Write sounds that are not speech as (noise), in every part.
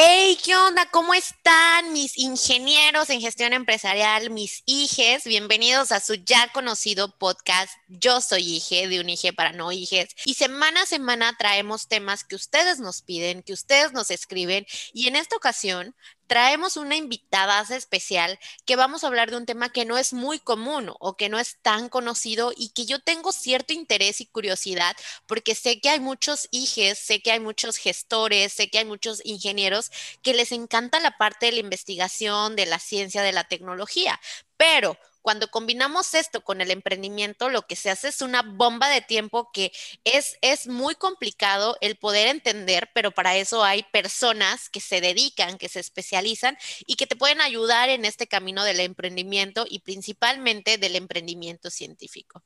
Hey, ¿qué onda? ¿Cómo están mis ingenieros en gestión empresarial, mis hijes? Bienvenidos a su ya conocido podcast Yo soy hije de un hije para no hijes. Y semana a semana traemos temas que ustedes nos piden, que ustedes nos escriben. Y en esta ocasión traemos una invitada especial que vamos a hablar de un tema que no es muy común o que no es tan conocido y que yo tengo cierto interés y curiosidad porque sé que hay muchos hijes, sé que hay muchos gestores, sé que hay muchos ingenieros que les encanta la parte de la investigación, de la ciencia, de la tecnología, pero cuando combinamos esto con el emprendimiento, lo que se hace es una bomba de tiempo que es, es muy complicado el poder entender, pero para eso hay personas que se dedican, que se especializan y que te pueden ayudar en este camino del emprendimiento y principalmente del emprendimiento científico.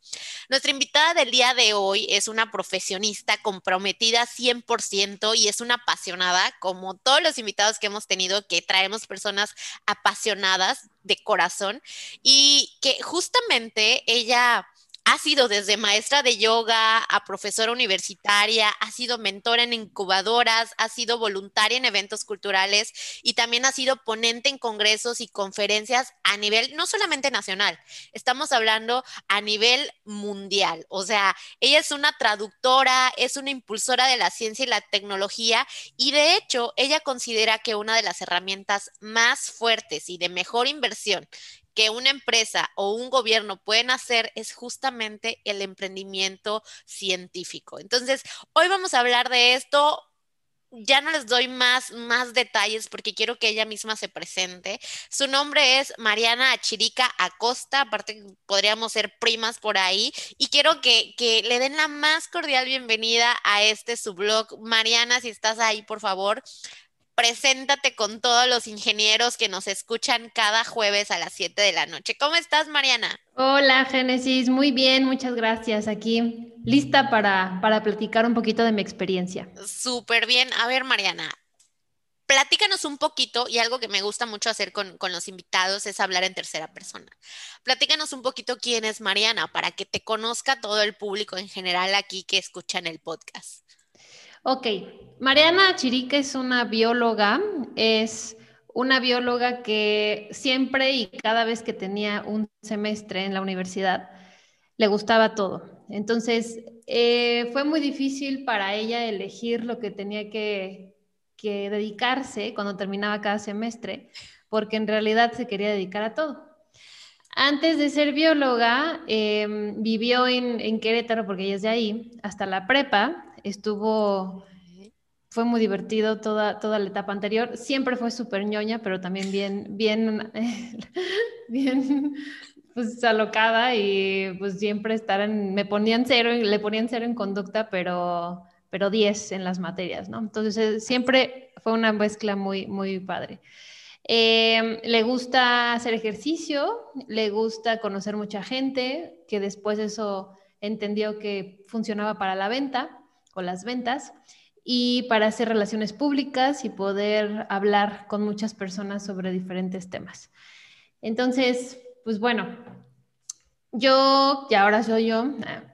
Nuestra invitada del día de hoy es una profesionista comprometida 100% y es una apasionada, como todos los invitados que hemos tenido, que traemos personas apasionadas de corazón y que justamente ella ha sido desde maestra de yoga a profesora universitaria, ha sido mentora en incubadoras, ha sido voluntaria en eventos culturales y también ha sido ponente en congresos y conferencias a nivel no solamente nacional, estamos hablando a nivel mundial. O sea, ella es una traductora, es una impulsora de la ciencia y la tecnología y de hecho ella considera que una de las herramientas más fuertes y de mejor inversión que una empresa o un gobierno pueden hacer es justamente el emprendimiento científico. Entonces, hoy vamos a hablar de esto. Ya no les doy más, más detalles porque quiero que ella misma se presente. Su nombre es Mariana Achirica Acosta, aparte podríamos ser primas por ahí, y quiero que, que le den la más cordial bienvenida a este su blog. Mariana, si estás ahí, por favor, preséntate con todos los ingenieros que nos escuchan cada jueves a las 7 de la noche. ¿Cómo estás, Mariana? Hola, Génesis. Muy bien, muchas gracias. Aquí lista para, para platicar un poquito de mi experiencia. Súper bien. A ver, Mariana, platícanos un poquito, y algo que me gusta mucho hacer con, con, los invitados es hablar en tercera persona. Platícanos un poquito quién es Mariana para que te conozca todo el público en general aquí que escuchan el podcast. Ok, Mariana Chirica es una bióloga, es una bióloga que siempre y cada vez que tenía un semestre en la universidad, le gustaba todo. Entonces, eh, fue muy difícil para ella elegir lo que tenía que, dedicarse cuando terminaba cada semestre, porque en realidad se quería dedicar a todo. Antes de ser bióloga, em, vivió en, en, Querétaro, porque ella es de ahí, hasta la prepa, estuvo, fue muy divertido toda, toda la etapa anterior. Siempre fue súper ñoña, pero también bien, bien, (laughs) bien, pues alocada y pues siempre estar me ponían cero, le ponían cero en conducta, pero, pero 10 en las materias, ¿no? Entonces siempre fue una mezcla muy, muy padre. Em, le gusta hacer ejercicio, le gusta conocer mucha gente, que después eso entendió que funcionaba para la venta o las ventas y para hacer relaciones públicas y poder hablar con muchas personas sobre diferentes temas. Entonces, pues bueno, yo, y ahora soy yo,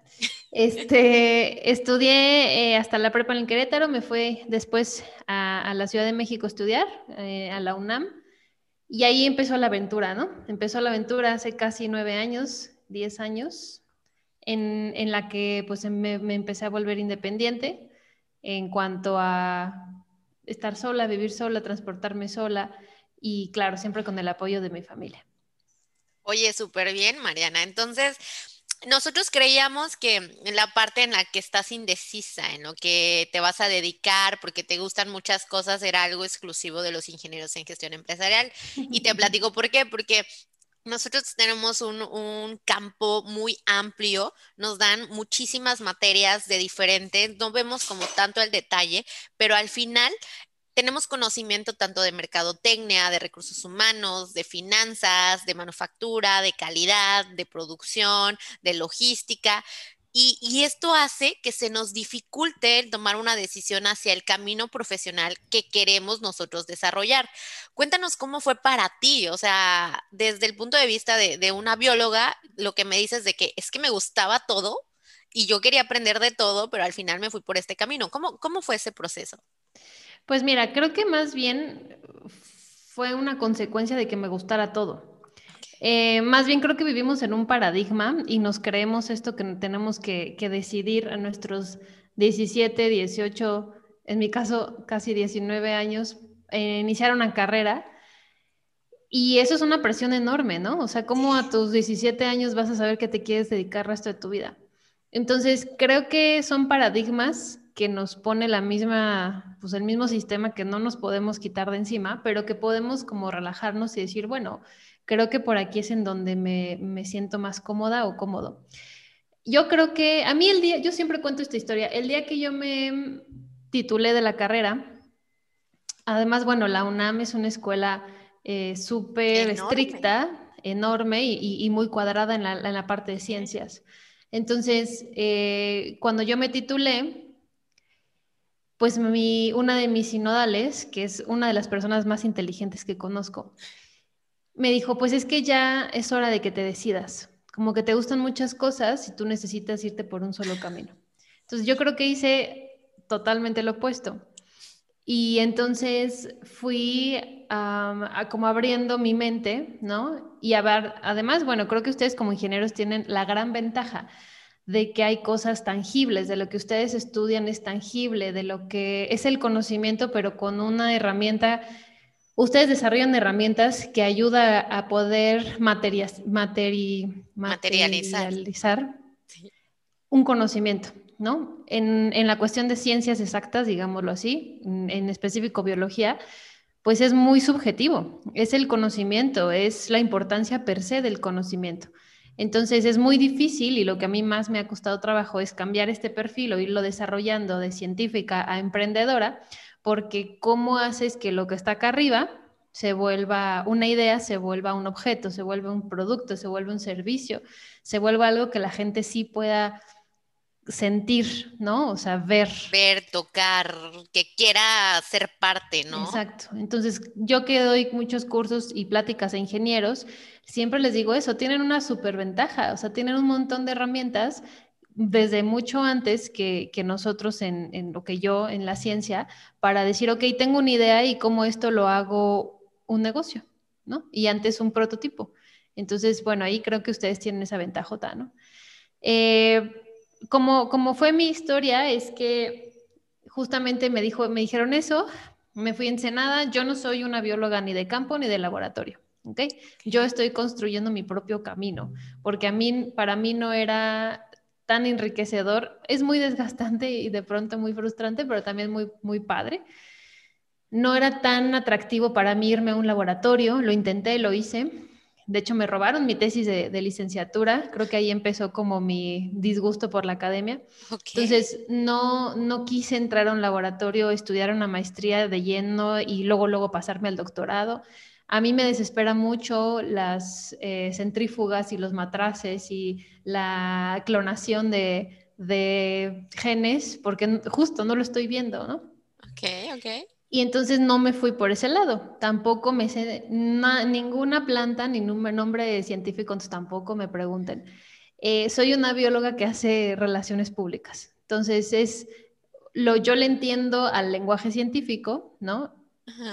(laughs) este, estudié eh, hasta la prepa en Querétaro, me fui después a, la Ciudad de México a estudiar, eh, a la UNAM, y ahí empezó la aventura, ¿no? Empezó la aventura hace casi nueve años, diez años, en, la que pues me, empecé a volver independiente en cuanto a estar sola, vivir sola, transportarme sola y claro, siempre con el apoyo de mi familia. Oye, súper bien, Mariana. Entonces, nosotros creíamos que en la parte en la que estás indecisa, en lo que te vas a dedicar, porque te gustan muchas cosas, era algo exclusivo de los ingenieros en gestión empresarial. Y te (laughs) platico por qué, porque nosotros tenemos un, campo muy amplio, nos dan muchísimas materias de diferentes, no vemos como tanto el detalle, pero al final tenemos conocimiento tanto de mercadotecnia, de recursos humanos, de finanzas, de manufactura, de calidad, de producción, de logística. Y, esto hace que se nos dificulte tomar una decisión hacia el camino profesional que queremos nosotros desarrollar. Cuéntanos cómo fue para ti, o sea, desde el punto de vista de, una bióloga, lo que me dices de que es que me gustaba todo y yo quería aprender de todo, pero al final me fui por este camino. ¿Cómo, cómo fue ese proceso? Pues mira, creo que más bien fue una consecuencia de que me gustara todo. Eh, más bien creo que vivimos en un paradigma y nos creemos esto que tenemos que, decidir a nuestros 17, 18, en mi caso casi 19 años, eh, iniciar una carrera. Y eso es una presión enorme, ¿no? O sea, ¿cómo a tus 17 años vas a saber que te quieres dedicar el resto de tu vida? Entonces, creo que son paradigmas que nos pone la misma, pues el mismo sistema que no nos podemos quitar de encima, pero que podemos como relajarnos y decir, bueno, creo que por aquí es en donde me, me siento más cómoda o cómodo. Yo creo que a mí el día, yo siempre cuento esta historia, el día que yo me titulé de la carrera, además, bueno, la UNAM es una escuela eh, súper estricta, enorme y, y, muy cuadrada en la, en la parte de ciencias. Entonces, eh, cuando yo me titulé, pues mi, una de mis sinodales, que es una de las personas más inteligentes que conozco, me dijo, pues es que ya es hora de que te decidas, como que te gustan muchas cosas y tú necesitas irte por un solo camino. Entonces yo creo que hice totalmente lo opuesto. Y entonces fui como abriendo mi mente, ¿no? Y a ver, además, bueno, creo que ustedes como ingenieros tienen la gran ventaja de que hay cosas tangibles, de lo que ustedes estudian es tangible, de lo que es el conocimiento, pero con una herramienta, ustedes desarrollan herramientas que ayuda a poder materializar, un conocimiento, ¿no? En, la cuestión de ciencias exactas, digámoslo así, en específico biología, pues es muy subjetivo, es el conocimiento, es la importancia per se del conocimiento. Entonces es muy difícil y lo que a mí más me ha costado trabajo es cambiar este perfil o irlo desarrollando de científica a emprendedora, porque ¿cómo haces que lo que está acá arriba se vuelva una idea, se vuelva un objeto, se vuelva un producto, se vuelva un servicio, se vuelva algo que la gente sí pueda sentir, ¿no? O sea, ver. Ver, tocar, que quiera ser parte, ¿no? Exacto. Entonces, yo que doy muchos cursos y pláticas a ingenieros, siempre les digo eso, tienen una superventaja, o sea, tienen un montón de herramientas desde mucho antes que, nosotros en, en, lo que yo en la ciencia, para decir, ok, tengo una idea y cómo esto lo hago un negocio, ¿no? Y antes un prototipo. Entonces, bueno, ahí creo que ustedes tienen esa ventaja, ¿no? Eh, como, como fue mi historia, es que justamente me, dijo, me dijeron eso, me fui Ensenada, yo no soy una bióloga ni de campo ni de laboratorio. ¿okay? Yo estoy construyendo mi propio camino, porque a mí, para mí no era tan enriquecedor, es muy desgastante y de pronto muy frustrante, pero también muy, muy padre. No era tan atractivo para mí irme a un laboratorio, lo intenté, lo hice, de hecho, me robaron mi tesis de, licenciatura. Creo que ahí empezó como mi disgusto por la academia. Entonces, no, no quise entrar a un laboratorio, estudiar una maestría de lleno y luego, luego pasarme al doctorado. A mí me desespera mucho las eh, centrífugas y los matraces y la clonación de, de genes, porque justo no lo estoy viendo, ¿no? Ok, ok. Y entonces no me fui por ese lado. Tampoco me sé ninguna planta, ni nombre científico, entonces tampoco me pregunten. Eh, soy una bióloga que hace relaciones públicas. Entonces es lo yo le entiendo al lenguaje científico, ¿no?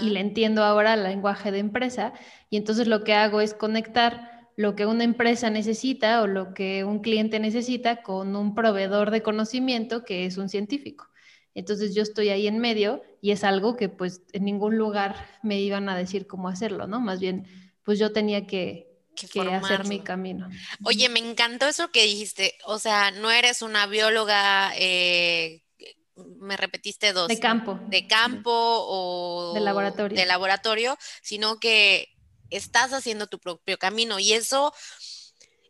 Y le entiendo ahora al lenguaje de empresa. Y entonces lo que hago es conectar lo que una empresa necesita o lo que un cliente necesita con un proveedor de conocimiento que es un científico. Entonces yo estoy ahí en medio y es algo que pues en ningún lugar me iban a decir cómo hacerlo, ¿no? Más bien, pues yo tenía que, hacer mi camino. Oye, me encantó eso que dijiste, o sea, no eres una bióloga, eh, me repetiste dos. De campo. De campo o... De laboratorio. De laboratorio, sino que estás haciendo tu propio camino y eso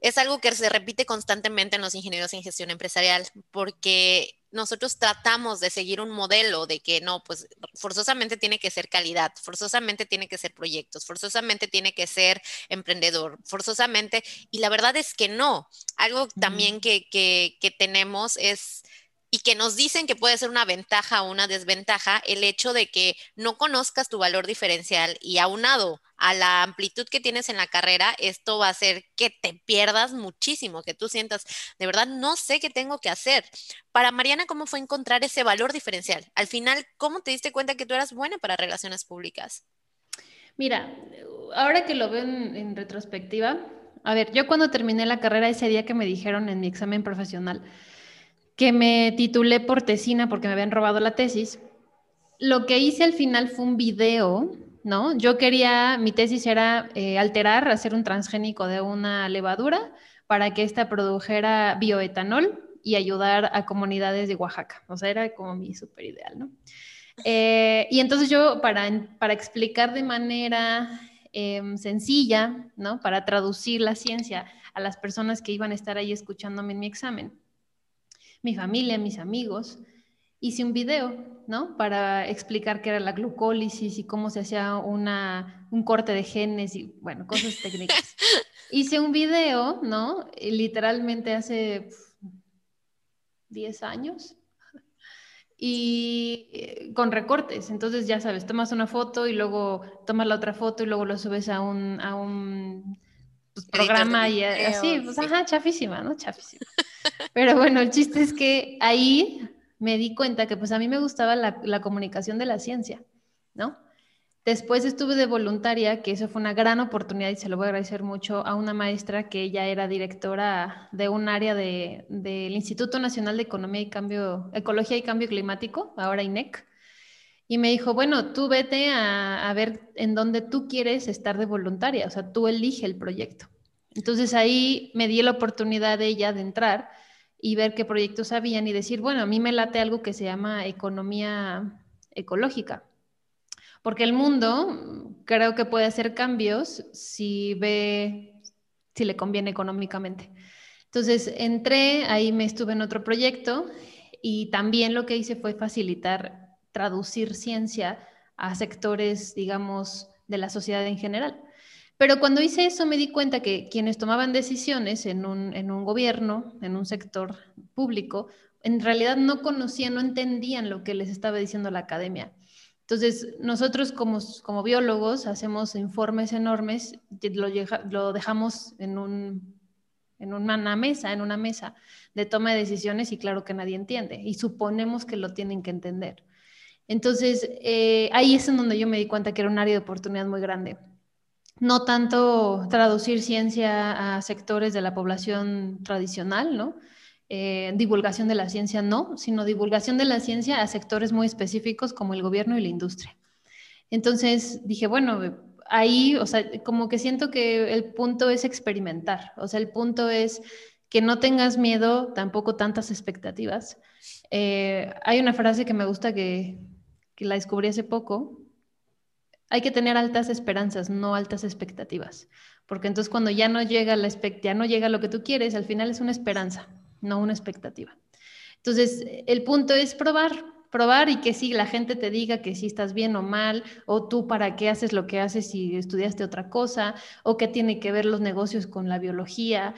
es algo que se repite constantemente en los ingenieros en gestión empresarial, porque nosotros tratamos de seguir un modelo de que no, pues forzosamente tiene que ser calidad, forzosamente tiene que ser proyectos, forzosamente tiene que ser emprendedor, forzosamente, y la verdad es que no. Algo también que, que, que tenemos es y que nos dicen que puede ser una ventaja o una desventaja el hecho de que no conozcas tu valor diferencial y aunado a la amplitud que tienes en la carrera, esto va a hacer que te pierdas muchísimo, que tú sientas, de verdad, no sé qué tengo que hacer. Para Mariana, ¿cómo fue encontrar ese valor diferencial? Al final, ¿cómo te diste cuenta que tú eras buena para relaciones públicas? Mira, ahora que lo veo en, retrospectiva, a ver, yo cuando terminé la carrera ese día que me dijeron en mi examen profesional que me titulé por tesina porque me habían robado la tesis, lo que hice al final fue un video, ¿no? Yo quería, mi tesis era eh, alterar, hacer un transgénico de una levadura para que ésta produjera bioetanol y ayudar a comunidades de Oaxaca. O sea, era como mi super ideal, ¿no? Eh, y entonces yo, para, para explicar de manera em, sencilla, ¿no? Para traducir la ciencia a las personas que iban a estar ahí escuchándome en mi examen, mi familia, mis amigos, hice un video, ¿no? Para explicar qué era la glucólisis y cómo se hacía una, un corte de genes y, bueno, cosas técnicas. (laughs) hice un video, ¿no? Literalmente hace 10 años, y eh, con recortes. Entonces, ya sabes, tomas una foto y luego tomas la otra foto y luego lo subes a un, a un pues, programa y así, pues ajá, chafísima, ¿no? Chafísima. (laughs) Pero bueno, el chiste es que ahí me di cuenta que pues a mí me gustaba la, comunicación de la ciencia, ¿no? Después estuve de voluntaria, que eso fue una gran oportunidad y se lo voy a agradecer mucho a una maestra que ella era directora de un área del de, Instituto Nacional de Economía y Cambio, Ecología y Cambio Climático, ahora INEC. Y me dijo, bueno, tú vete a, a ver en dónde tú quieres estar de voluntaria, o sea, tú elige el proyecto. Entonces ahí me di la oportunidad de ella de entrar y ver qué proyectos habían y decir, bueno, a mí me late algo que se llama economía ecológica porque el mundo creo que puede hacer cambios si ve, si le conviene económicamente. Entonces entré, ahí me estuve en otro proyecto y también lo que hice fue facilitar, traducir ciencia a sectores, digamos, de la sociedad en general. Pero cuando hice eso me di cuenta que quienes tomaban decisiones en un, en un gobierno, en un sector público, en realidad no conocían, no entendían lo que les estaba diciendo la academia. Entonces, nosotros como, como biólogos hacemos informes enormes, lo, lo dejamos en, un, en una mesa, en una mesa de toma de decisiones y claro que nadie entiende y suponemos que lo tienen que entender. Entonces, eh, ahí es en donde yo me di cuenta que era un área de oportunidad muy grande. No tanto traducir ciencia a sectores de la población tradicional, ¿no? Eh, divulgación de la ciencia no, sino divulgación de la ciencia a sectores muy específicos como el gobierno y la industria. Entonces dije, bueno, ahí, o sea, como que siento que el punto es experimentar, o sea, el punto es que no tengas miedo, tampoco tantas expectativas. Eh, hay una frase que me gusta que, que la descubrí hace poco, hay que tener altas esperanzas, no altas expectativas, porque entonces cuando ya no llega la ya no llega lo que tú quieres, al final es una esperanza no una expectativa. Entonces, el punto es probar, probar y que si la gente te diga que si estás bien o mal, o tú para qué haces lo que haces si estudiaste otra cosa, o qué tiene que ver los negocios con la biología.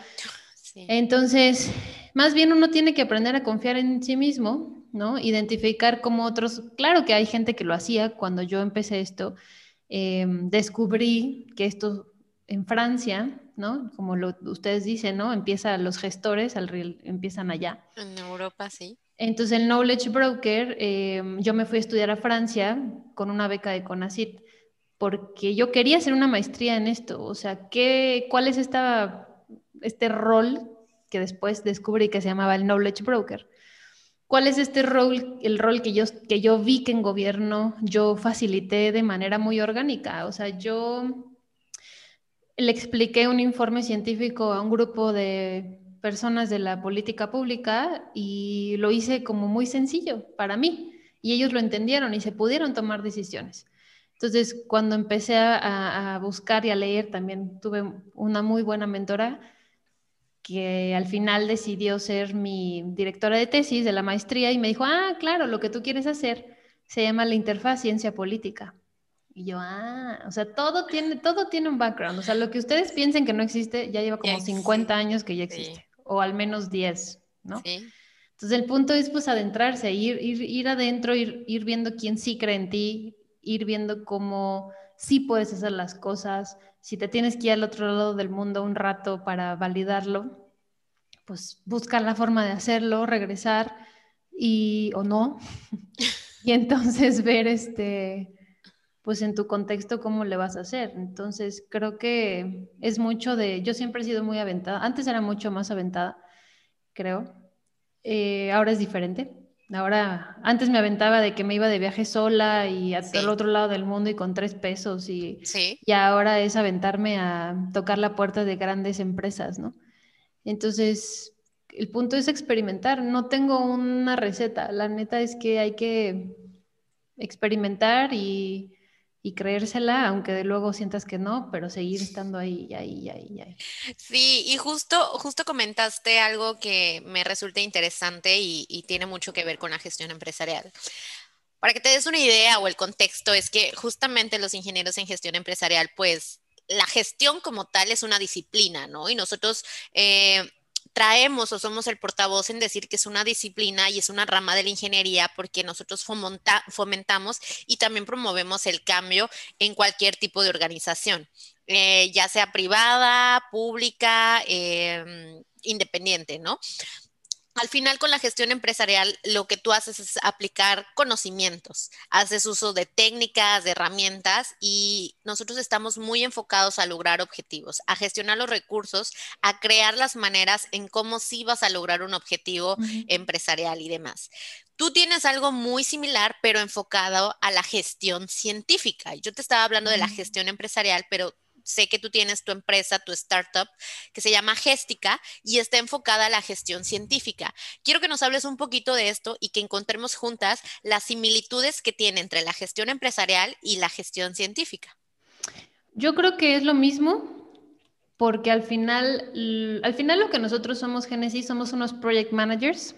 Entonces, más bien uno tiene que aprender a confiar en sí mismo, ¿no? Identificar como otros, claro que hay gente que lo hacía cuando yo empecé esto, em, descubrí que esto en Francia ¿no? Como lo, ustedes dicen, ¿no? Empieza los gestores, al, empiezan allá. En Europa, sí. Entonces el Knowledge Broker, eh, yo me fui a estudiar a Francia con una beca de CONACYT, porque yo quería hacer una maestría en esto. O sea, ¿qué, ¿cuál es esta, este rol que después descubrí que se llamaba el Knowledge Broker? ¿Cuál es este rol, el rol que yo, que yo vi que en gobierno yo facilité de manera muy orgánica? O sea, yo le expliqué un informe científico a un grupo de personas de la política pública y lo hice como muy sencillo para mí y ellos lo entendieron y se pudieron tomar decisiones. Entonces, cuando empecé a, buscar y a leer, también tuve una muy buena mentora que al final decidió ser mi directora de tesis de la maestría y me dijo, ah, claro, lo que tú quieres hacer se llama la interfaz ciencia política. Y yo, ah, o sea, todo tiene, todo tiene un background. O sea, lo que ustedes piensen que no existe, ya lleva como 50 años que ya existe, o al menos 10, ¿no? Sí. Entonces el punto es pues adentrarse, ir, ir, ir adentro, ir, ir viendo quién sí cree en ti, ir viendo cómo sí puedes hacer las cosas. Si te tienes que ir al otro lado del mundo un rato para validarlo, pues buscar la forma de hacerlo, regresar y o no. (laughs) y entonces ver este pues en tu contexto cómo le vas a hacer. Entonces, creo que es mucho de, yo siempre he sido muy aventada, antes era mucho más aventada, creo. Eh, ahora es diferente. Ahora, antes me aventaba de que me iba de viaje sola y hasta el otro lado del mundo y con tres pesos y, y ahora es aventarme a tocar la puerta de grandes empresas, ¿no? Entonces, el punto es experimentar. No tengo una receta. La neta es que hay que experimentar y, y creérsela, aunque de luego sientas que no, pero seguir estando ahí, ahí, ahí, ahí. Sí, y justo, justo comentaste algo que me resulta interesante y, tiene mucho que ver con la gestión empresarial. Para que te des una idea o el contexto, es que justamente los ingenieros en gestión empresarial, pues la gestión como tal es una disciplina, ¿no? Y nosotros eh, traemos o somos el portavoz en decir que es una disciplina y es una rama de la ingeniería porque nosotros fomentamos y también promovemos el cambio en cualquier tipo de organización, eh, ya sea privada, pública, em, independiente, ¿no? Al final con la gestión empresarial lo que tú haces es aplicar conocimientos, haces uso de técnicas, de herramientas y nosotros estamos muy enfocados a lograr objetivos, a gestionar los recursos, a crear las maneras en cómo sí vas a lograr un objetivo empresarial y demás. Tú tienes algo muy similar, pero enfocado a la gestión científica. Yo te estaba hablando de la gestión empresarial, pero sé que tú tienes tu empresa, tu startup, que se llama Géstica y está enfocada a la gestión científica. Quiero que nos hables un poquito de esto y que encontremos juntas las similitudes que tiene entre la gestión empresarial y la gestión científica. Yo creo que es lo mismo, porque al final, al final lo que nosotros somos Genesis somos unos project managers,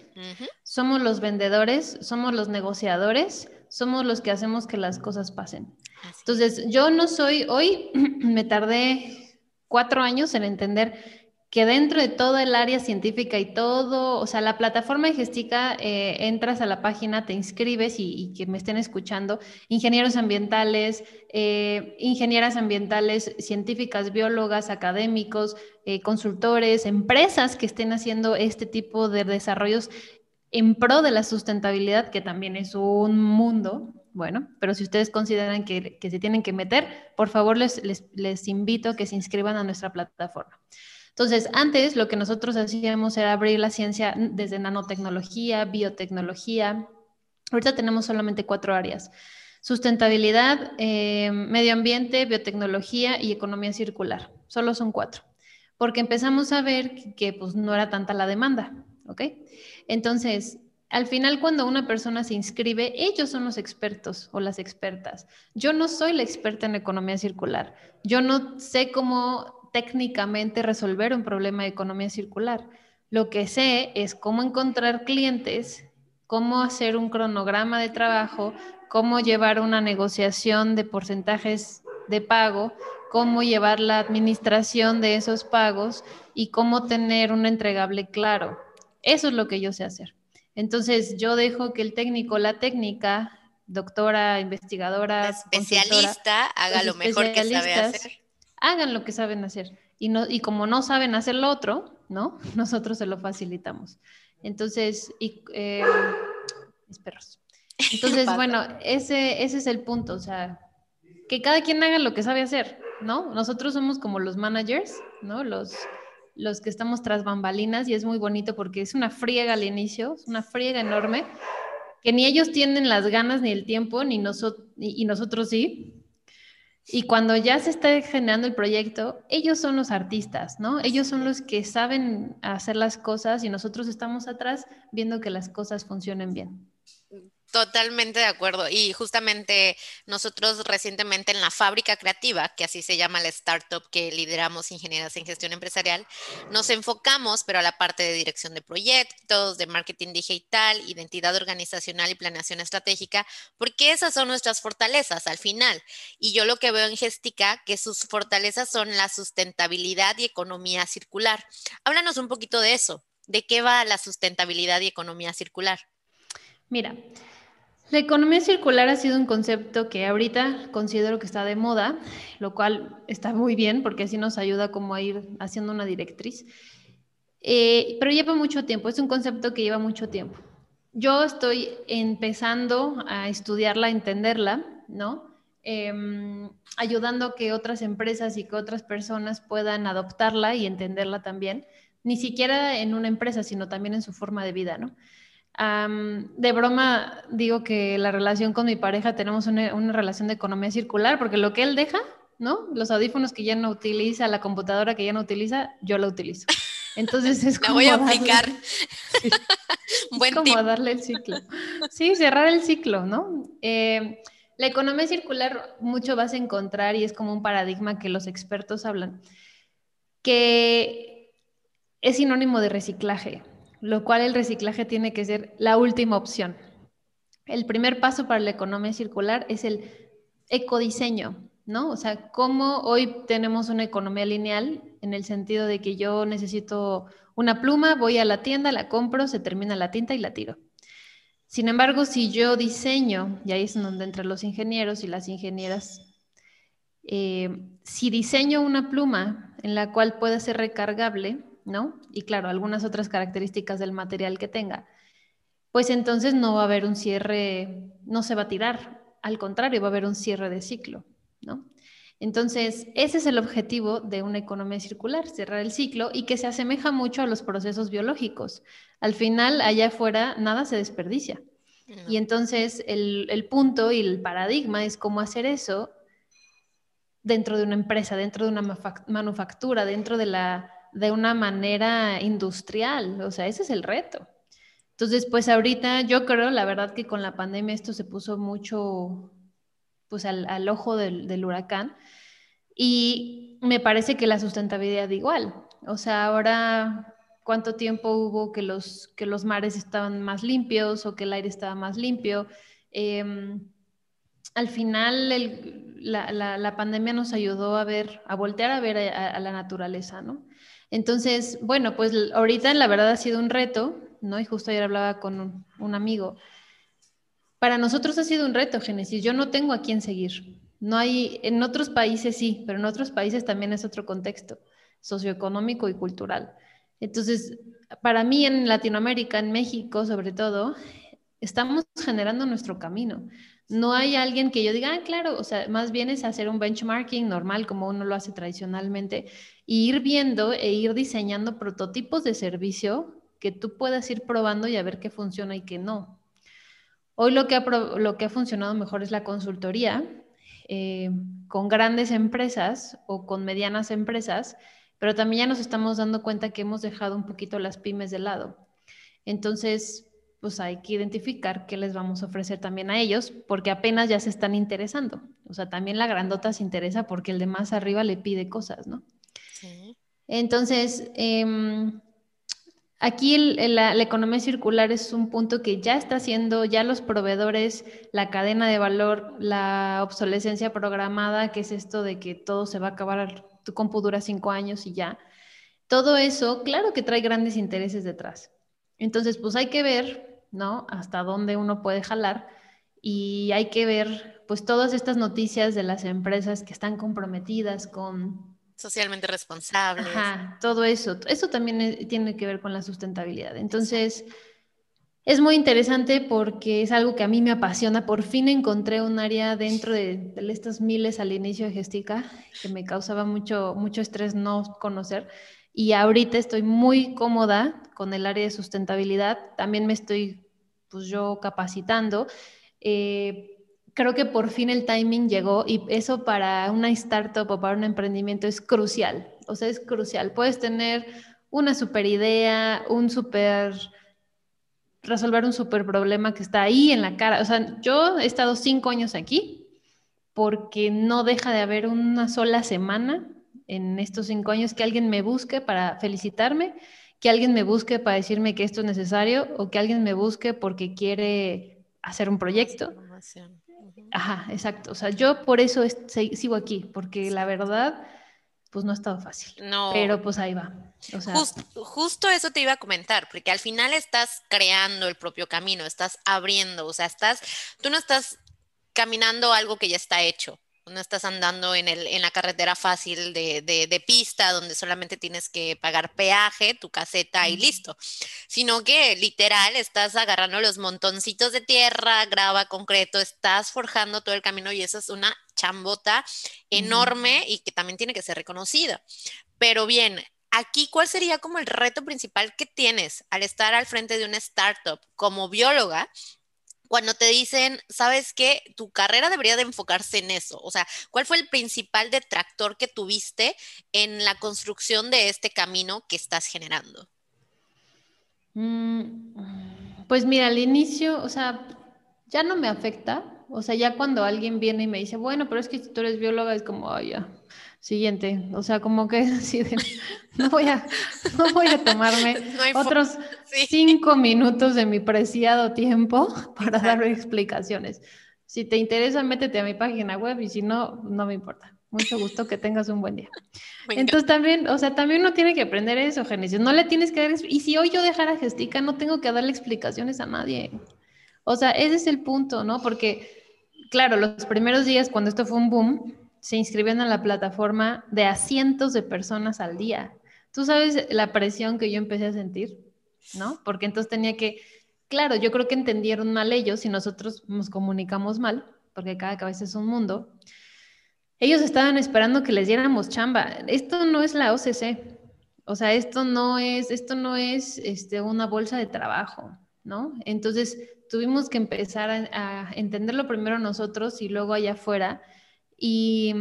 somos los vendedores, somos los negociadores, somos los que hacemos que las cosas pasen. Entonces, yo no soy, hoy (clears throat) me tardé cuatro años en entender que dentro de todo el área científica y todo, o sea, la plataforma de Gestica, eh, entras a la página, te inscribes y, que me estén escuchando, ingenieros ambientales, eh, ingenieras ambientales, científicas, biólogas, académicos, eh, consultores, empresas que estén haciendo este tipo de desarrollos en pro de la sustentabilidad, que también es un mundo, bueno, pero si ustedes consideran que, se tienen que meter, por favor les, invito a que se inscriban a nuestra plataforma. Entonces, antes lo que nosotros hacíamos era abrir la ciencia desde nanotecnología, biotecnología. Ahorita tenemos solamente cuatro áreas. Sustentabilidad, eh, medio ambiente, biotecnología y economía circular. Solo son cuatro. Porque empezamos a ver que pues, no era tanta la demanda, ¿ok? Entonces, al final, cuando una persona se inscribe, ellos son los expertos o las expertas. Yo no soy la experta en economía circular. Yo no sé cómo técnicamente resolver un problema de economía circular. Lo que sé es cómo encontrar clientes, cómo hacer un cronograma de trabajo, cómo llevar una negociación de porcentajes de pago, cómo llevar la administración de esos pagos y cómo tener un entregable claro. Eso es lo que yo sé hacer. Entonces yo dejo que el técnico, la técnica, doctora, investigadora, especialista, haga lo mejor que sabe hacer. Hagan lo que saben hacer. Y, no, y como no saben hacer lo otro, ¿no? (laughs) Nosotros se lo facilitamos. Entonces, y, eh, mis perros. Entonces, (laughs) bueno, ese, ese es el punto, o sea, que cada quien haga lo que sabe hacer, ¿no? Nosotros somos como los managers, ¿no? Los, los que estamos tras bambalinas y es muy bonito porque es una friega al inicio, es una friega enorme, que ni ellos tienen las ganas ni el tiempo, ni nosotros, y nosotros sí. Y cuando ya se está generando el proyecto, ellos son los artistas, ¿no? Ellos son los que saben hacer las cosas y nosotros estamos atrás viendo que las cosas funcionen bien. Totalmente de acuerdo. Y justamente nosotros recientemente en la fábrica creativa, que así se llama la startup que lideramos ingenieras en gestión empresarial, nos enfocamos, pero a la parte de dirección de proyectos, de marketing digital, identidad organizacional y planeación estratégica, porque esas son nuestras fortalezas al final. Y yo lo que veo en Gestica, que sus fortalezas son la sustentabilidad y economía circular. Háblanos un poquito de eso ¿De qué va la sustentabilidad y economía circular? Mira, la economía circular ha sido un concepto que ahorita considero que está de moda, lo cual está muy bien porque así nos ayuda como a ir haciendo una directriz. Eh, pero lleva mucho tiempo, es un concepto que lleva mucho tiempo. Yo estoy empezando a estudiarla, a entenderla, ¿no? Em, ayudando que otras empresas y que otras personas puedan adoptarla y entenderla también, ni siquiera en una empresa, sino también en su forma de vida, ¿no? De broma digo que la relación con mi pareja tenemos una, relación de economía circular, porque lo que él deja, ¿no? Los audífonos que ya no utiliza, la computadora que ya no utiliza, yo la utilizo. Entonces es (laughs) como. voy a aplicar. (laughs) (laughs) como darle el ciclo. Sí, cerrar el ciclo, ¿no? Eh, la economía circular mucho vas a encontrar y es como un paradigma que los expertos hablan, que es sinónimo de reciclaje lo cual el reciclaje tiene que ser la última opción. El primer paso para la economía circular es el ecodiseño, ¿no? O sea, cómo hoy tenemos una economía lineal en el sentido de que yo necesito una pluma, voy a la tienda, la compro, se termina la tinta y la tiro. Sin embargo, si yo diseño, y ahí es donde entran los ingenieros y las ingenieras, eh, si diseño una pluma en la cual pueda ser recargable, ¿no? Y claro, algunas otras características del material que tenga, pues entonces no va a haber un cierre, no se va a tirar, al contrario, va a haber un cierre de ciclo, ¿no? Entonces, ese es el objetivo de una economía circular, cerrar el ciclo y que se asemeja mucho a los procesos biológicos. Al final, allá afuera, nada se desperdicia. Y entonces, el, el punto y el paradigma es cómo hacer eso dentro de una empresa, dentro de una manufactura, dentro de la de una manera industrial. O sea, ese es el reto. Entonces, pues ahorita yo creo, la verdad que con la pandemia esto se puso mucho, pues al, ojo del, huracán. Y me parece que la sustentabilidad igual. O sea, ahora, ¿cuánto tiempo hubo que los, que los mares estaban más limpios o que el aire estaba más limpio? Em, al final, la, pandemia nos ayudó a ver, a voltear a ver a la naturaleza, ¿no? Entonces, bueno, pues ahorita la verdad ha sido un reto, ¿no? Y justo ayer hablaba con un, amigo. Para nosotros ha sido un reto, Génesis. Yo no tengo a quién seguir. No hay, en otros países sí, pero en otros países también es otro contexto socioeconómico y cultural. Entonces, para mí en Latinoamérica, en México sobre todo, estamos generando nuestro camino. No hay alguien que yo diga, ah, claro, o sea, más bien es hacer un benchmarking normal como uno lo hace tradicionalmente y ir viendo e ir diseñando prototipos de servicio que tú puedas ir probando y a ver qué funciona y qué no. Hoy lo que ha, lo que ha funcionado mejor es la consultoría eh, con grandes empresas o con medianas empresas, pero también ya nos estamos dando cuenta que hemos dejado un poquito las pymes de lado. Entonces, pues hay que identificar qué les vamos a ofrecer también a ellos, porque apenas ya se están interesando. O sea, también la grandota se interesa porque el de más arriba le pide cosas, ¿no? Sí. Entonces, em, aquí la, economía circular es un punto que ya está haciendo, ya los proveedores, la cadena de valor, la obsolescencia programada, que es esto de que todo se va a acabar, tu compu dura cinco años y ya. Todo eso, claro que trae grandes intereses detrás. Entonces, pues hay que ver ¿no? Hasta dónde uno puede jalar y hay que ver pues todas estas noticias de las empresas que están comprometidas con socialmente responsables. Ajá, todo eso. Eso también tiene que ver con la sustentabilidad. Entonces, es muy interesante porque es algo que a mí me apasiona. Por fin encontré un área dentro de, de estos miles al inicio de Gestica que me causaba mucho, mucho estrés no conocer y ahorita estoy muy cómoda con el área de sustentabilidad. También me estoy, pues yo capacitando. Eh, creo que por fin el timing llegó y eso para una startup o para un emprendimiento es crucial. O sea, es crucial. Puedes tener una super idea, un super resolver un super problema que está ahí en la cara. O sea, yo he estado cinco años aquí porque no deja de haber una sola semana en estos cinco años que alguien me busque para felicitarme, que alguien me busque para decirme que esto es necesario o que alguien me busque porque quiere hacer un proyecto. Ajá, exacto. O sea, yo por eso sigo aquí, porque la verdad pues no ha estado fácil. No. Pero pues ahí va. justo eso te iba a comentar, porque al final estás creando el propio camino, estás abriendo, o sea, estás, tú no estás caminando algo que ya está hecho, no estás andando en, el, en la carretera fácil de, de, pista donde solamente tienes que pagar peaje, tu caseta y listo, sino que literal estás agarrando los montoncitos de tierra, grava, concreto, estás forjando todo el camino y eso es una chambota enorme y que también tiene que ser reconocida. Pero bien, aquí, ¿cuál sería como el reto principal que tienes al estar al frente de una startup como bióloga? Cuando te dicen, sabes que tu carrera debería de enfocarse en eso. O sea, ¿cuál fue el principal detractor que tuviste en la construcción de este camino que estás generando? Mm, pues mira, al inicio, o sea, ya no me afecta. O sea, ya cuando alguien viene y me dice, bueno, pero es que tú eres bióloga, es como, ay, ya, siguiente. O sea, como que (laughs) no, voy a, no voy a tomarme (laughs) otros cinco minutos de mi preciado tiempo (laughs) para dar explicaciones. Si te interesa, métete a mi página web y si no, no me importa. Mucho gusto, que tengas un buen día. Entonces también, o sea, también uno tiene que aprender eso, Genesis. No le tienes que dar, y si hoy yo dejara Gestica, no tengo que darle explicaciones a nadie. O sea, ese es el punto, ¿no? Porque, claro, los primeros días cuando esto fue un boom, se inscribieron a la plataforma de a cientos de personas al día. Tú sabes la presión que yo empecé a sentir, ¿no? Porque entonces tenía que, claro, yo creo que entendieron mal ellos y nosotros nos comunicamos mal, porque cada cabeza es un mundo. Ellos estaban esperando que les diéramos chamba. Esto no es la OCC. O sea, esto no es, esto no es este, una bolsa de trabajo, ¿no? Entonces tuvimos que empezar a, a entenderlo primero nosotros y luego allá afuera y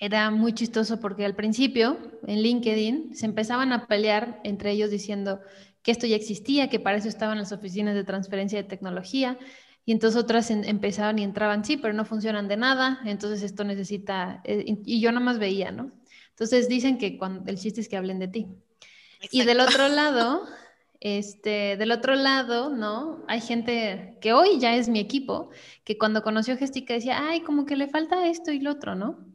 era muy chistoso porque al principio en LinkedIn se empezaban a pelear entre ellos diciendo que esto ya existía, que para eso estaban las oficinas de transferencia de tecnología. Y entonces otras empezaban y entraban, sí, pero no funcionan de nada, entonces esto necesita, eh, y yo más veía, ¿no? Entonces dicen que cuando, el chiste es que hablen de ti. Y del otro lado, (laughs) este, del otro lado, ¿no? Hay gente que hoy ya es mi equipo, que cuando conoció Gestica decía, ay, como que le falta esto y lo otro, ¿no?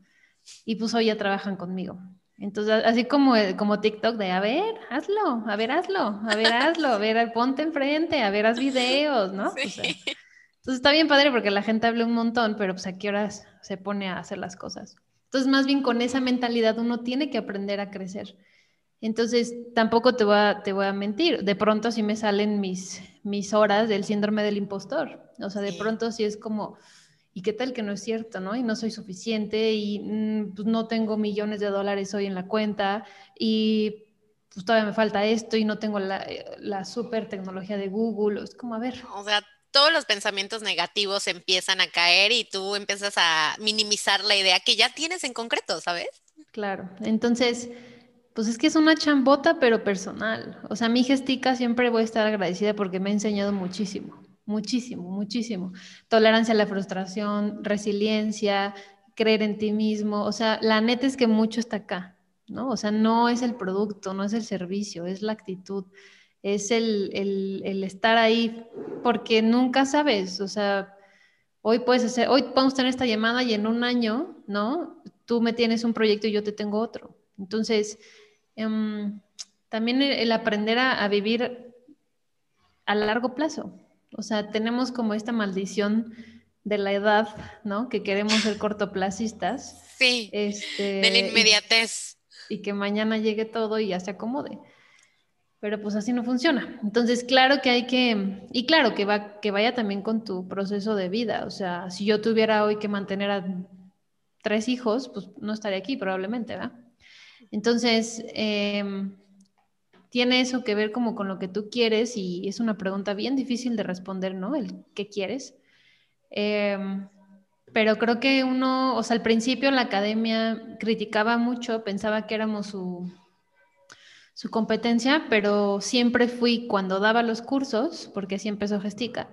Y pues hoy ya trabajan conmigo. Entonces, así como, como TikTok de, a ver, hazlo, a ver, hazlo, a ver, hazlo, a ver, ponte enfrente, a ver, haz videos, ¿no? (laughs) entonces está bien padre porque la gente habla un montón, pero pues a qué horas se pone a hacer las cosas. Entonces, más bien con esa mentalidad uno tiene que aprender a crecer. Entonces, tampoco te voy a, te voy a mentir. De pronto sí me salen mis, mis horas del síndrome del impostor. O sea, de pronto sí es como, ¿y qué tal que no es cierto, no? Y no soy suficiente y mm, pues, no tengo millones de dólares hoy en la cuenta y pues todavía me falta esto y no tengo la, eh, la super tecnología de Google. Es como, a ver. O sea, todos los pensamientos negativos empiezan a caer y tú empiezas a minimizar la idea que ya tienes en concreto, ¿sabes? Claro. Entonces pues es que es una chambota, pero personal. O sea, mi gestica siempre voy a estar agradecida porque me ha enseñado muchísimo, muchísimo, muchísimo. Tolerancia a la frustración, resiliencia, creer en ti mismo. O sea, la neta es que mucho está acá, ¿no? O sea, no es el producto, no es el servicio, es la actitud, es el, el estar ahí, porque nunca sabes, o sea, hoy puedes hacer, hoy podemos tener esta llamada y en un año, ¿no? Tú me tienes un proyecto y yo te tengo otro. Entonces, Em, también el, aprender a, vivir a largo plazo. O sea, tenemos como esta maldición de la edad, ¿no? Que queremos ser cortoplacistas. Sí. Este, de la inmediatez. Y, que mañana llegue todo y ya se acomode. Pero pues así no funciona. Entonces, claro que hay que, y claro que, va, que vaya también con tu proceso de vida. O sea, si yo tuviera hoy que mantener a tres hijos, pues no estaría aquí probablemente, ¿verdad? Entonces, em, tiene eso que ver como con lo que tú quieres y es una pregunta bien difícil de responder, ¿no? El qué quieres. Em, pero creo que uno, o sea, al principio la academia criticaba mucho, pensaba que éramos su, su competencia, pero siempre fui cuando daba los cursos, porque así empezó Gestica,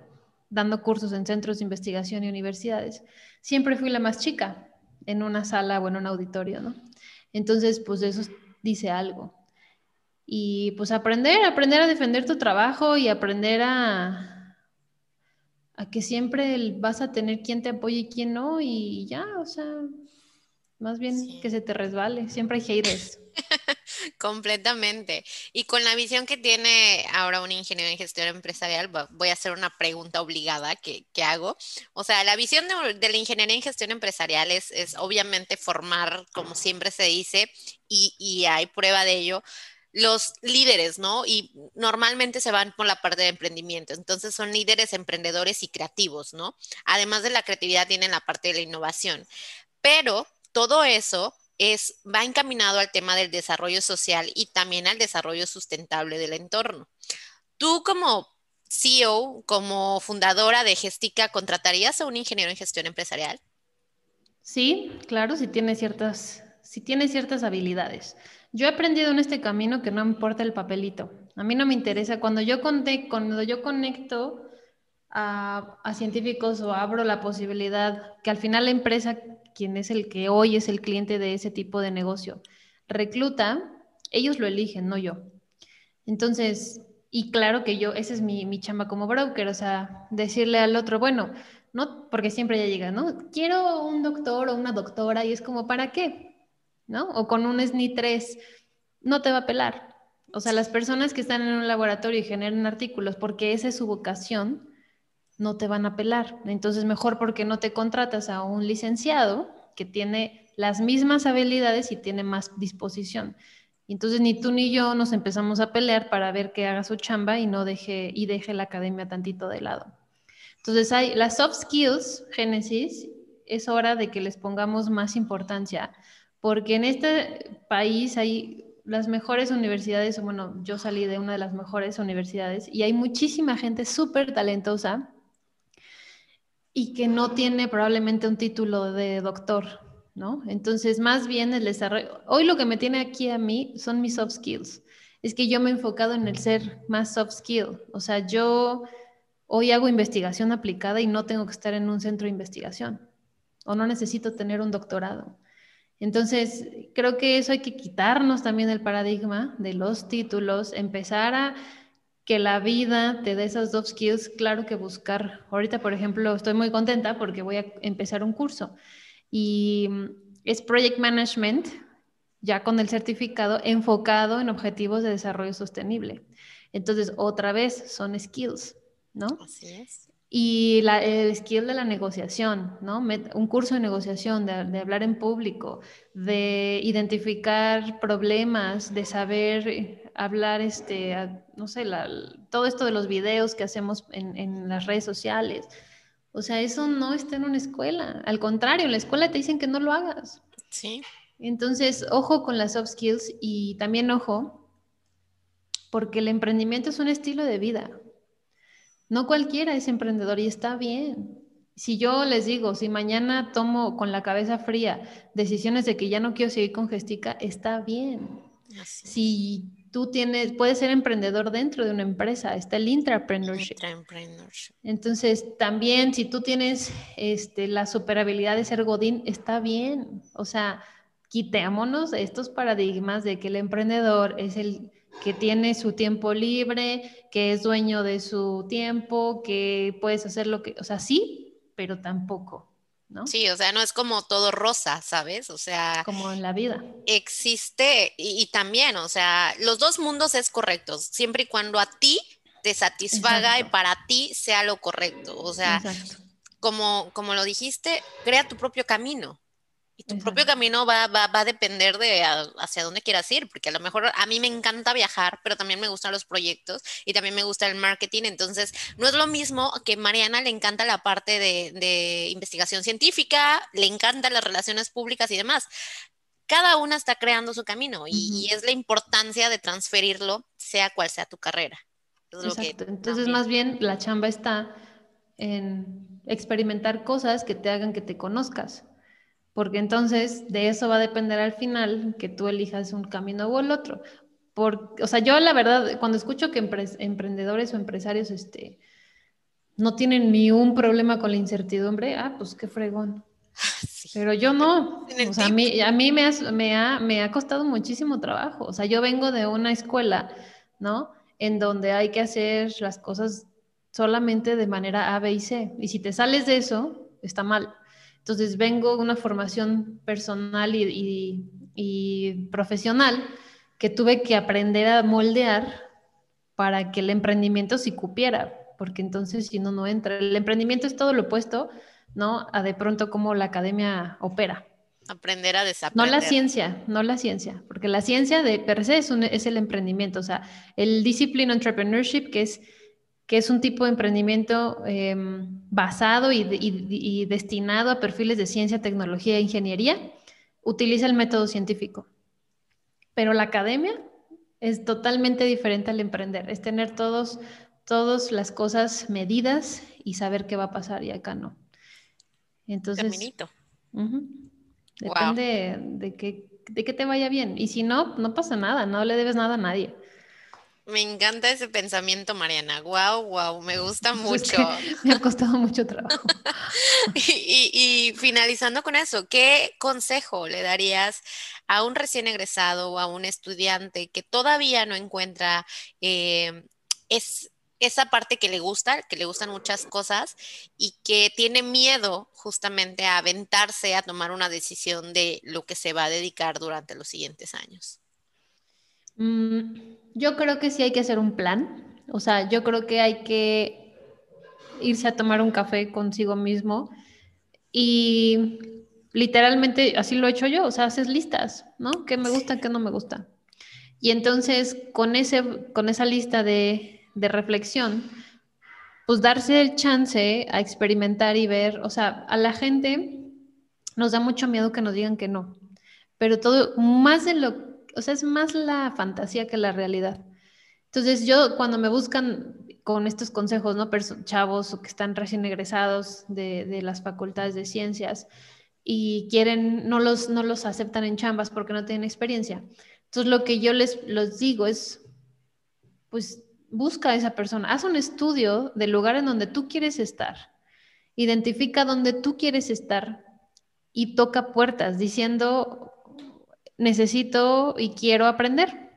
dando cursos en centros de investigación y universidades, siempre fui la más chica en una sala o en un auditorio, ¿no? Entonces, pues eso dice algo. Y pues aprender, aprender a defender tu trabajo y aprender a, a que siempre vas a tener quien te apoye y quien no, y ya, o sea, Más bien que se te resbale. Siempre hay haters. (laughs) (laughs) Completamente. Y con la visión que tiene ahora un ingeniero en gestión empresarial, voy a hacer una pregunta obligada que, hago. O sea, la visión de, la ingeniería en gestión empresarial es, obviamente formar, como siempre se dice, y, y hay prueba de ello, los líderes, ¿no? Y normalmente se van por la parte de emprendimiento. Entonces son líderes emprendedores y creativos, ¿no? Además de la creatividad, tienen la parte de la innovación. Pero todo eso es, va encaminado al tema del desarrollo social y también al desarrollo sustentable del entorno. Tú como CEO, como fundadora de Gestica, ¿contratarías a un ingeniero en gestión empresarial? Sí, claro, si tiene ciertas, si tiene ciertas habilidades. Yo he aprendido en este camino que no importa el papelito. A mí no me interesa. Cuando yo, cuando yo conecto a, a, científicos o abro la posibilidad que al final la empresa quien es el que hoy es el cliente de ese tipo de negocio, recluta, ellos lo eligen, no yo. Entonces, y claro que yo, esa es mi, mi chamba como broker, o sea, decirle al otro, bueno, no, porque siempre ya llega, ¿no? Quiero un doctor o una doctora y es como, ¿para qué? ¿No? O con un SNI 3, no te va a pelar. O sea, las personas que están en un laboratorio y generan artículos porque esa es su vocación, no te van a pelar. Entonces, mejor porque no te contratas a un licenciado que tiene las mismas habilidades y tiene más disposición. Entonces, ni tú ni yo nos empezamos a pelear para ver que haga su chamba y no deje, y deje la academia tantito de lado. Entonces, hay las soft skills, Génesis, es hora de que les pongamos más importancia, porque en este país hay las mejores universidades, bueno, yo salí de una de las mejores universidades y hay muchísima gente súper talentosa y que no tiene probablemente un título de doctor, ¿no? Entonces, más bien el desarrollo, hoy lo que me tiene aquí a mí son mis soft skills. Es que yo me he enfocado en el ser más soft skill. O sea, yo hoy hago investigación aplicada y no tengo que estar en un centro de investigación o no necesito tener un doctorado. Entonces, creo que eso hay que quitarnos también el paradigma de los títulos, empezar a que la vida te dé esas dos skills, claro que buscar. Ahorita, por ejemplo, estoy muy contenta porque voy a empezar un curso y mm, es Project Management, ya con el certificado enfocado en objetivos de desarrollo sostenible. Entonces, otra vez, son skills, ¿no? Así es. Y la, el skill de la negociación, ¿no? Un curso de negociación, de, de hablar en público, de identificar problemas, de saber hablar, este, no sé, todo esto de los videos que hacemos en, las redes sociales. O sea, eso no está en una escuela. Al contrario, en la escuela te dicen que no lo hagas. Sí. Entonces, ojo con las soft skills y también ojo, porque el emprendimiento es un estilo de vida. No cualquiera es emprendedor y está bien. Si yo les digo, si mañana tomo con la cabeza fría decisiones de que ya no quiero seguir con Gestica, está bien. Si tú tienes, puedes ser emprendedor dentro de una empresa, está el intrapreneurship. Entonces, también si tú tienes este, la super habilidad de ser Godín, está bien. O sea, quitémonos estos paradigmas de que el emprendedor es el que tiene su tiempo libre, que es dueño de su tiempo, que puedes hacer lo que, o sea, sí, pero tampoco. Sí, o sea, no es como todo rosa, ¿sabes? O sea... Como en la vida. Existe, y, también, o sea, los dos mundos es correcto, siempre y cuando a ti te satisfaga y para ti sea lo correcto. O sea, como, como lo dijiste, crea tu propio camino. Y tu propio camino va, va, va, a depender de hacia dónde quieras ir, porque a lo mejor a mí me encanta viajar, pero también me gustan los proyectos y también me gusta el marketing. Entonces, no es lo mismo que Mariana le encanta la parte de, de investigación científica, le encantan las relaciones públicas y demás. Cada una está creando su camino y, es la importancia de transferirlo, sea cual sea tu carrera. Exacto. Entonces, más bien, la chamba está en experimentar cosas que te hagan que te conozcas porque entonces de eso va a depender al final que tú elijas un camino o el otro. Por, o sea, yo la verdad, cuando escucho que emprendedores o empresarios este, no tienen ni un problema con la incertidumbre, ah, pues qué fregón. (laughs) Pero yo no. O sea, a mí, a mí me, me, ha, me ha costado muchísimo trabajo. O sea, yo vengo de una escuela, ¿no? En donde hay que hacer las cosas solamente de manera A, B y C. Y si te sales de eso, está mal. Entonces vengo de una formación personal y, y profesional que tuve que aprender a moldear para que el emprendimiento sí cupiera, porque entonces si no, no entra. El emprendimiento es todo lo opuesto, ¿no? A de pronto cómo la academia opera. Aprender a desaprender. No la ciencia, no la ciencia, porque la ciencia de per se es, es el emprendimiento, o sea, el discipline entrepreneurship, que es, que es un tipo de emprendimiento em, basado y, y destinado a perfiles de ciencia, tecnología e ingeniería, utiliza el método científico. Pero la academia es totalmente diferente al emprender, es tener todos, todas las cosas medidas y saber qué va a pasar y acá no. Entonces, depende de, que, de que te vaya bien. Y si no, no pasa nada, no le debes nada a nadie. Me encanta ese pensamiento, Mariana. Wow, wow, me gusta (laughs) mucho. me ha costado mucho trabajo. (laughs) y, finalizando con eso, ¿qué consejo le darías a un recién egresado o a un estudiante que todavía no encuentra eh, es, esa parte que le gusta, que le gustan muchas cosas y que tiene miedo justamente a aventarse a tomar una decisión de lo que se va a dedicar durante los siguientes años? Mm, yo creo que sí hay que hacer un plan. O sea, yo creo que hay que irse a tomar un café consigo mismo y literalmente así lo he hecho yo. O sea, haces listas, ¿no? ¿Qué me gusta, qué no me gusta? Y entonces con, ese, con esa lista de, de reflexión, pues darse el chance a experimentar y ver, o sea, a la gente nos da mucho miedo que nos digan que no, pero todo, más de lo o sea, es más la fantasía que la realidad. Entonces yo cuando me buscan con estos consejos, ¿no? chavos o que están recién egresados de, las facultades de ciencias y quieren, no los, no los aceptan en chambas porque no tienen experiencia. Entonces lo que yo les, les digo es, pues busca a esa persona, haz un estudio del lugar en donde tú quieres estar, identifica dónde tú quieres estar y toca puertas diciendo, necesito y quiero aprender.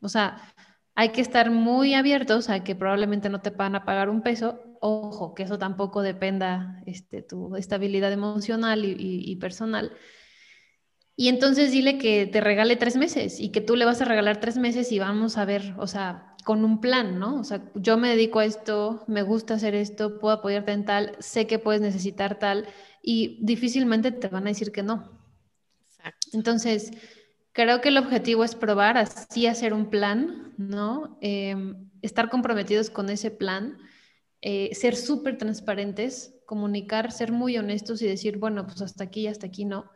O sea, hay que estar muy abiertos a que probablemente no te van a pagar un peso. Ojo, que eso tampoco dependa este, tu estabilidad emocional y, personal. Y entonces dile que te regale tres meses y que tú le vas a regalar tres meses y vamos a ver, o sea, con un plan, ¿no? O sea, yo me dedico a esto, me gusta hacer esto, puedo apoyarte en tal, sé que puedes necesitar tal y difícilmente te van a decir que no. Entonces, creo que el objetivo es probar, así hacer un plan, ¿no? Em, estar comprometidos con ese plan, eh, ser súper transparentes, comunicar, ser muy honestos y decir, bueno, pues hasta aquí, hasta aquí no.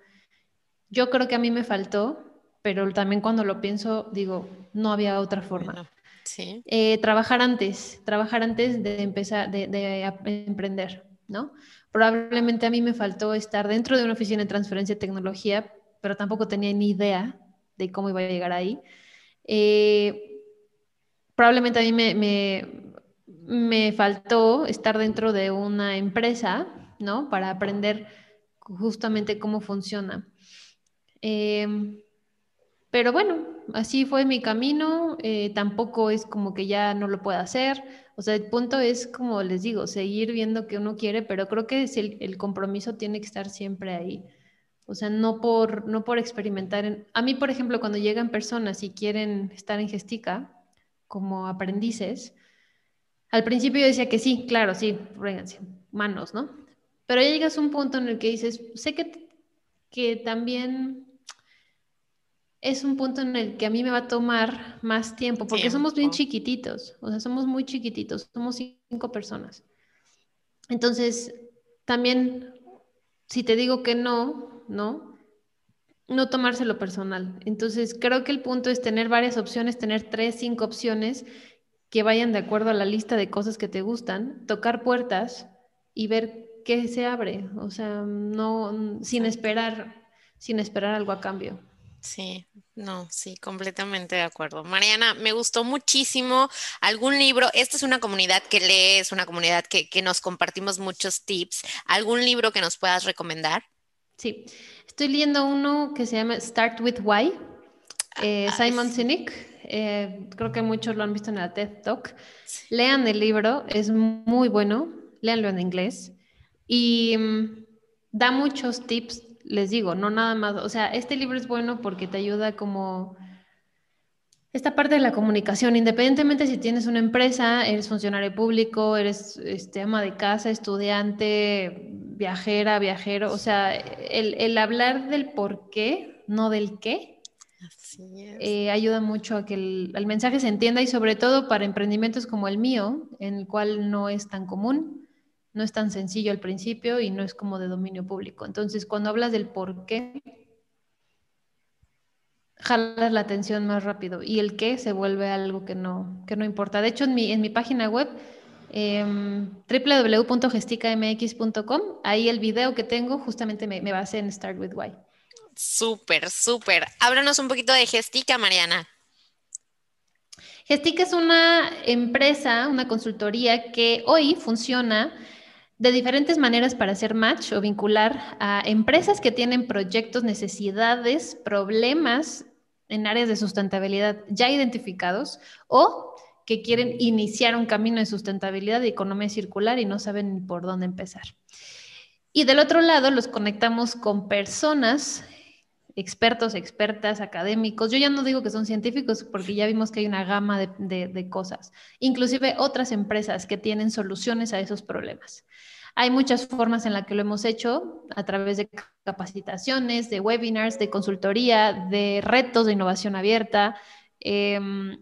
Yo creo que a mí me faltó, pero también cuando lo pienso, digo, no había otra forma. sí. Eh, trabajar antes, trabajar antes de empezar, de, de emprender, ¿no? Probablemente a mí me faltó estar dentro de una oficina de transferencia de tecnología pero tampoco tenía ni idea de cómo iba a llegar ahí. Eh, probablemente a mí me, faltó estar dentro de una empresa, ¿no? Para aprender justamente cómo funciona. Eh, pero bueno, así fue mi camino, eh, tampoco es como que ya no lo pueda hacer, o sea, el punto es, como les digo, seguir viendo que uno quiere, pero creo que el compromiso tiene que estar siempre ahí. O sea, no por, no por experimentar. A mí, por ejemplo, cuando llegan personas y quieren estar en Gestica como aprendices, al principio yo decía que sí, claro, sí, vénganse, manos, ¿no? Pero ya llegas a un punto en el que dices, sé que, que también es un punto en el que a mí me va a tomar más tiempo, porque somos bien chiquititos, o sea, somos muy chiquititos, somos cinco personas. Entonces, también, si te digo que no, ¿no? No tomárselo personal. Entonces, creo que el punto es tener varias opciones, tener tres, cinco opciones que vayan de acuerdo a la lista de cosas que te gustan, tocar puertas y ver qué se abre, o sea, no sin esperar, sin esperar algo a cambio. Sí, no, sí, completamente de acuerdo. Mariana, me gustó muchísimo algún libro. Esta es una comunidad que lee, es una comunidad que, que nos compartimos muchos tips. ¿Algún libro que nos puedas recomendar? Sí, estoy leyendo uno que se llama Start with Why, eh, ah, Simon Sinek. Eh, creo que muchos lo han visto en la TED Talk. Lean el libro, es muy bueno, léanlo en inglés. Y mm, da muchos tips, les digo, no nada más, o sea, este libro es bueno porque te ayuda como esta parte de la comunicación, independientemente si tienes una empresa, eres funcionario público, eres este, ama de casa, estudiante, viajera, viajero, o sea, el, hablar del por qué, no del qué, eh, ayuda mucho a que el, mensaje se entienda y sobre todo para emprendimientos como el mío, en el cual no es tan común, no es tan sencillo al principio y no es como de dominio público. Entonces, cuando hablas del por qué, jalas la atención más rápido y el qué se vuelve algo que no, que no importa. De hecho, en mi, en mi página web, eh, www.gesticamx.com, ahí el video que tengo justamente me, me basé en Start with Why. Súper, súper. Háblanos un poquito de Gestica, Mariana. Gestica es una empresa, una consultoría que hoy funciona de diferentes maneras para hacer match o vincular a empresas que tienen proyectos, necesidades, problemas en áreas de sustentabilidad ya identificados o que quieren iniciar un camino de sustentabilidad y economía circular y no saben ni por dónde empezar. Y del otro lado los conectamos con personas, expertos, expertas, académicos. Yo ya no digo que son científicos porque ya vimos que hay una gama de, de cosas, inclusive otras empresas que tienen soluciones a esos problemas. Hay muchas formas en las que lo hemos hecho a través de capacitaciones, de webinars, de consultoría, de retos de innovación abierta. Em,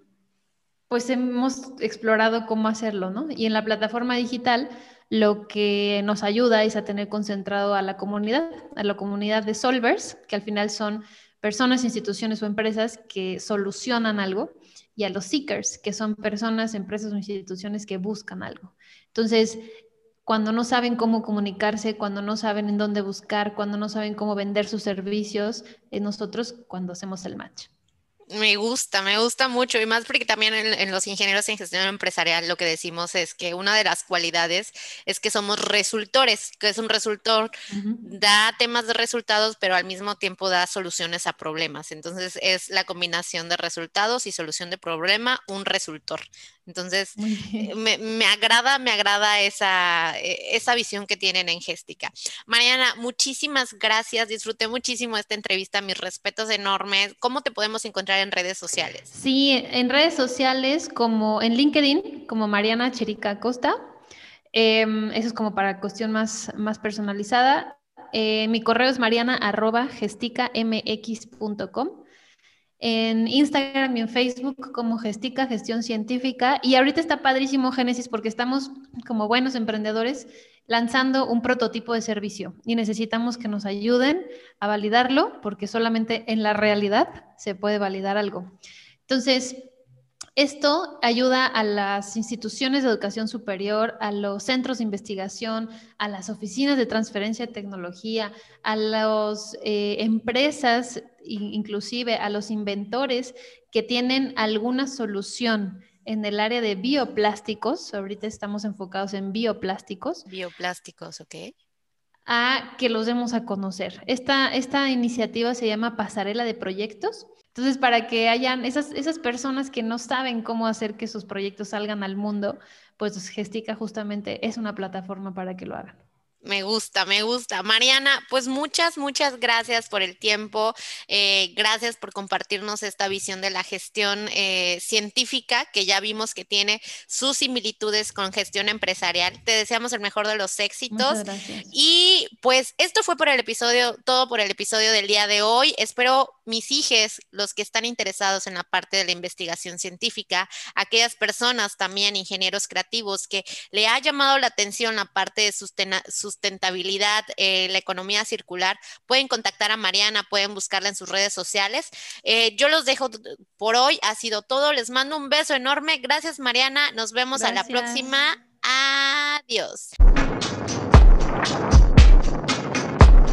pues hemos explorado cómo hacerlo, ¿no? Y en la plataforma digital lo que nos ayuda es a tener concentrado a la comunidad, a la comunidad de solvers, que al final son personas, instituciones o empresas que solucionan algo, y a los seekers, que son personas, empresas o instituciones que buscan algo. Entonces, cuando no saben cómo comunicarse, cuando no saben en dónde buscar, cuando no saben cómo vender sus servicios, es nosotros cuando hacemos el match. Me gusta, me gusta mucho y más porque también en, los ingenieros en gestión empresarial lo que decimos es que una de las cualidades es que somos resultores, que es un resultor, da temas de resultados, pero al mismo tiempo da soluciones a problemas. Entonces es la combinación de resultados y solución de problema, un resultor. Entonces, eh, me, agrada, me agrada esa, e, esa visión que tienen en Géstica. Mariana, muchísimas gracias. Disfruté muchísimo esta entrevista. Mis respetos enormes. ¿Cómo te podemos encontrar en redes sociales? Sí, en redes sociales como en LinkedIn, como Mariana Cherica Costa. Em, eso es como para cuestión más, más personalizada. Eh, mi correo es mariana.gesticamx.com en Instagram y en Facebook como Gestica Gestión Científica. Y ahorita está padrísimo Génesis porque estamos como buenos emprendedores lanzando un prototipo de servicio y necesitamos que nos ayuden a validarlo porque solamente en la realidad se puede validar algo. Entonces, esto ayuda a las instituciones de educación superior, a los centros de investigación, a las oficinas de transferencia de tecnología, a las eh, empresas, inclusive a los inventores que tienen alguna solución en el área de bioplásticos. Ahorita estamos enfocados en bioplásticos. Bioplásticos, ok. A que los demos a conocer. Esta, esta iniciativa se llama Pasarela de Proyectos entonces, para que hayan esas, esas personas que no saben cómo hacer que sus proyectos salgan al mundo, pues Gestica justamente es una plataforma para que lo hagan. Me gusta, me gusta. Mariana, pues muchas, muchas gracias por el tiempo. Eh, gracias por compartirnos esta visión de la gestión eh, científica que ya vimos que tiene sus similitudes con gestión empresarial. Te deseamos el mejor de los éxitos. Y pues esto fue por el episodio, todo por el episodio del día de hoy. Espero mis hijos, los que están interesados en la parte de la investigación científica, aquellas personas también, ingenieros creativos, que le ha llamado la atención la parte de sustentabilidad eh, la economía circular, pueden contactar a Mariana, pueden buscarla en sus redes sociales. Eh, yo los dejo por hoy, ha sido todo, les mando un beso enorme, gracias Mariana, nos vemos a la próxima, adiós.